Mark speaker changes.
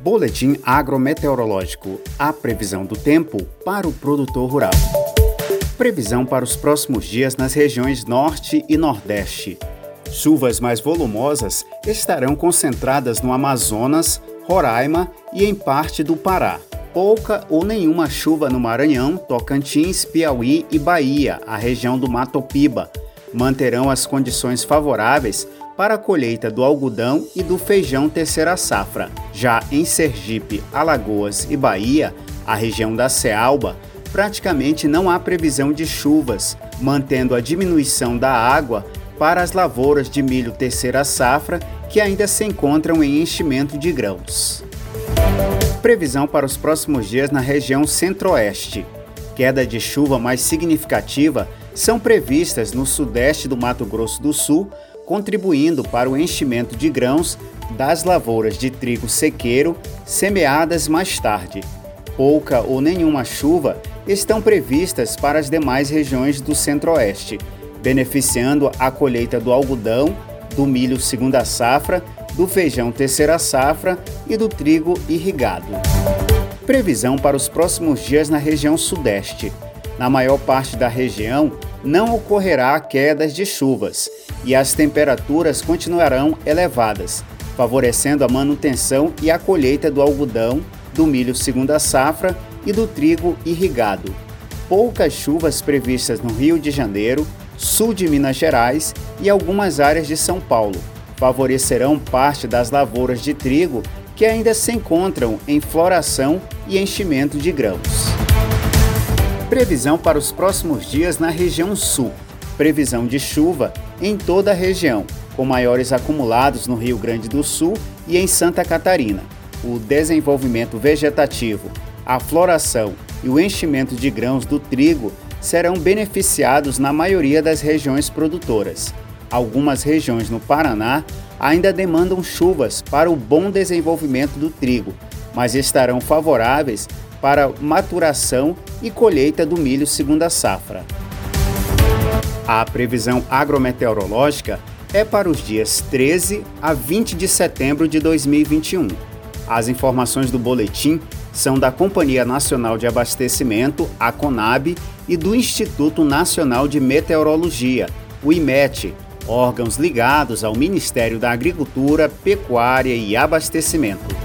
Speaker 1: Boletim agrometeorológico. A previsão do tempo para o produtor rural. Previsão para os próximos dias nas regiões Norte e Nordeste. Chuvas mais volumosas estarão concentradas no Amazonas, Roraima e em parte do Pará. Pouca ou nenhuma chuva no Maranhão, Tocantins, Piauí e Bahia, a região do Mato Piba, manterão as condições favoráveis para a colheita do algodão e do feijão terceira safra. Já em Sergipe, Alagoas e Bahia, a região da Cealba, praticamente não há previsão de chuvas, mantendo a diminuição da água para as lavouras de milho terceira safra que ainda se encontram em enchimento de grãos. Previsão para os próximos dias na região centro-oeste. Queda de chuva mais significativa são previstas no sudeste do Mato Grosso do Sul, contribuindo para o enchimento de grãos das lavouras de trigo sequeiro semeadas mais tarde. Pouca ou nenhuma chuva estão previstas para as demais regiões do centro-oeste, beneficiando a colheita do algodão, do milho segunda safra, do feijão terceira safra e do trigo irrigado. Previsão para os próximos dias na região sudeste. Na maior parte da região, não ocorrerá quedas de chuvas e as temperaturas continuarão elevadas, favorecendo a manutenção e a colheita do algodão, do milho segunda safra e do trigo irrigado. Poucas chuvas previstas no Rio de Janeiro, sul de Minas Gerais e algumas áreas de São Paulo favorecerão parte das lavouras de trigo que ainda se encontram em floração e enchimento de grãos. Previsão para os próximos dias na região sul. Previsão de chuva em toda a região, com maiores acumulados no Rio Grande do Sul e em Santa Catarina. O desenvolvimento vegetativo, a floração e o enchimento de grãos do trigo serão beneficiados na maioria das regiões produtoras. Algumas regiões no Paraná ainda demandam chuvas para o bom desenvolvimento do trigo, mas estarão favoráveis para maturação e colheita do milho segunda safra. A previsão agrometeorológica é para os dias 13 a 20 de setembro de 2021. As informações do boletim são da Companhia Nacional de Abastecimento, a CONAB, e do Instituto Nacional de Meteorologia, o IMET, órgãos ligados ao Ministério da Agricultura, Pecuária e Abastecimento.